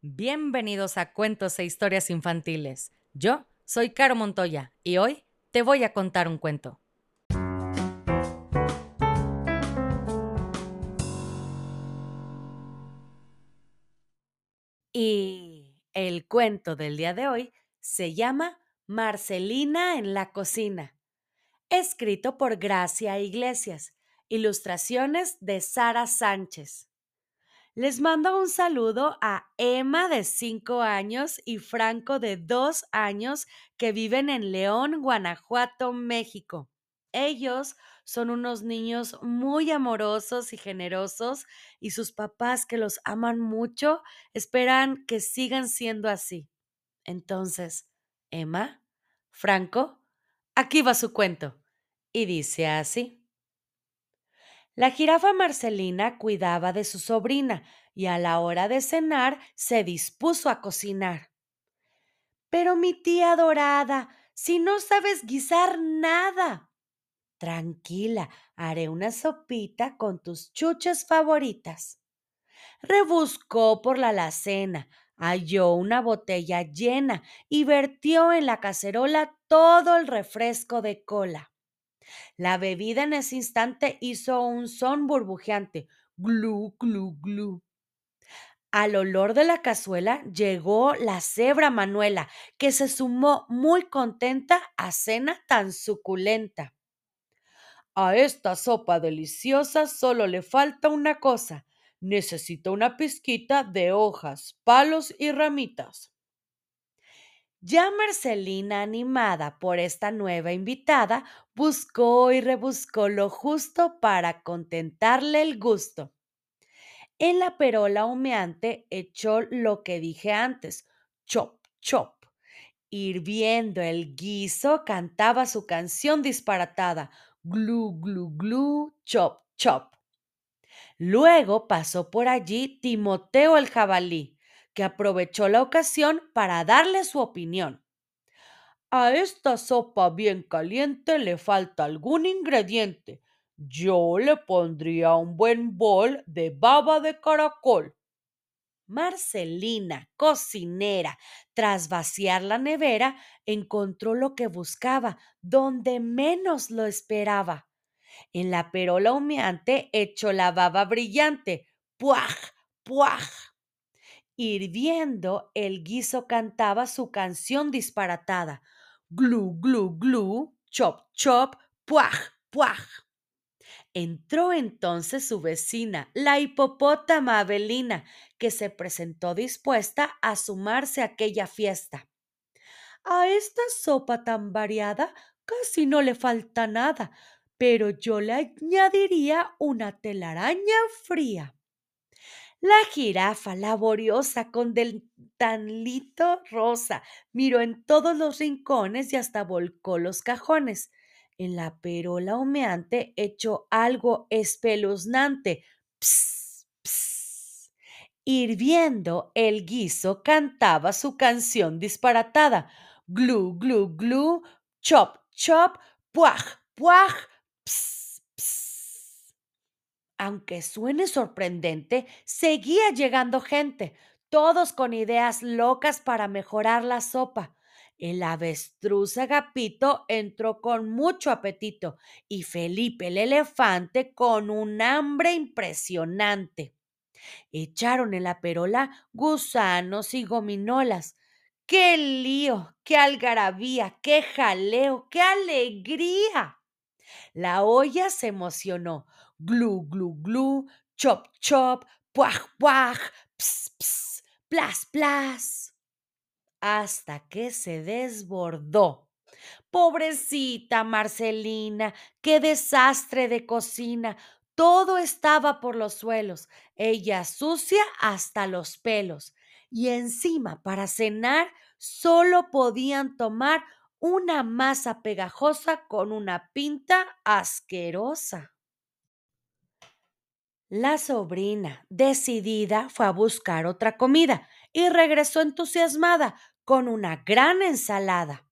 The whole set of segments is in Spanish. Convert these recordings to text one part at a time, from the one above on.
Bienvenidos a Cuentos e Historias Infantiles. Yo soy Caro Montoya y hoy te voy a contar un cuento. Y el cuento del día de hoy se llama Marcelina en la cocina, escrito por Gracia Iglesias, ilustraciones de Sara Sánchez. Les mando un saludo a Emma de 5 años y Franco de 2 años que viven en León, Guanajuato, México. Ellos son unos niños muy amorosos y generosos y sus papás que los aman mucho esperan que sigan siendo así. Entonces, Emma, Franco, aquí va su cuento. Y dice así. La jirafa Marcelina cuidaba de su sobrina y a la hora de cenar se dispuso a cocinar. Pero mi tía dorada, si no sabes guisar nada. Tranquila, haré una sopita con tus chuches favoritas. Rebuscó por la alacena, halló una botella llena y vertió en la cacerola todo el refresco de cola. La bebida en ese instante hizo un son burbujeante. Glu, glu, glu. Al olor de la cazuela llegó la cebra Manuela, que se sumó muy contenta a cena tan suculenta. A esta sopa deliciosa solo le falta una cosa. Necesita una pizquita de hojas, palos y ramitas. Ya Marcelina, animada por esta nueva invitada, buscó y rebuscó lo justo para contentarle el gusto. En la perola humeante echó lo que dije antes, chop, chop. Hirviendo el guiso, cantaba su canción disparatada, glu, glu, glu, chop, chop. Luego pasó por allí Timoteo el jabalí, que aprovechó la ocasión para darle su opinión. A esta sopa bien caliente le falta algún ingrediente. Yo le pondría un buen bol de baba de caracol. Marcelina, cocinera, tras vaciar la nevera, encontró lo que buscaba, donde menos lo esperaba. En la perola humeante echó la baba brillante. ¡Puaj! ¡Puaj! Hirviendo, el guiso cantaba su canción disparatada. Glu, glu, glu, chop, chop, puaj, puaj. Entró entonces su vecina, la hipopótama Abelina, que se presentó dispuesta a sumarse a aquella fiesta. A esta sopa tan variada casi no le falta nada, pero yo le añadiría una telaraña fría. La jirafa, laboriosa, con dentalito rosa, miró en todos los rincones y hasta volcó los cajones. En la perola humeante echó algo espeluznante. Psst, psst. Hirviendo, el guiso cantaba su canción disparatada. Glu, glu, glu, chop, chop, puaj, puaj, psst aunque suene sorprendente, seguía llegando gente, todos con ideas locas para mejorar la sopa. El avestruz Agapito entró con mucho apetito y Felipe el elefante con un hambre impresionante. Echaron en la perola gusanos y gominolas. ¡Qué lío! ¡Qué algarabía! ¡Qué jaleo! ¡Qué alegría! La olla se emocionó glu, glu, glu, chop, chop, puaj, puaj, ps, ps, plas, plas, hasta que se desbordó. Pobrecita Marcelina, qué desastre de cocina. Todo estaba por los suelos, ella sucia hasta los pelos. Y encima, para cenar, solo podían tomar una masa pegajosa con una pinta asquerosa. La sobrina, decidida, fue a buscar otra comida y regresó entusiasmada con una gran ensalada.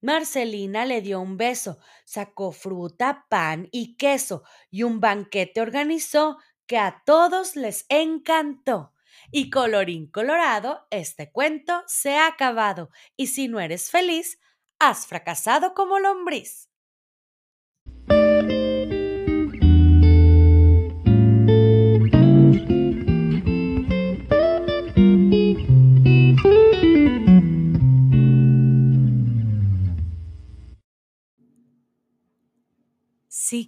Marcelina le dio un beso, sacó fruta, pan y queso y un banquete organizó que a todos les encantó. Y colorín colorado, este cuento se ha acabado. Y si no eres feliz, has fracasado como lombriz.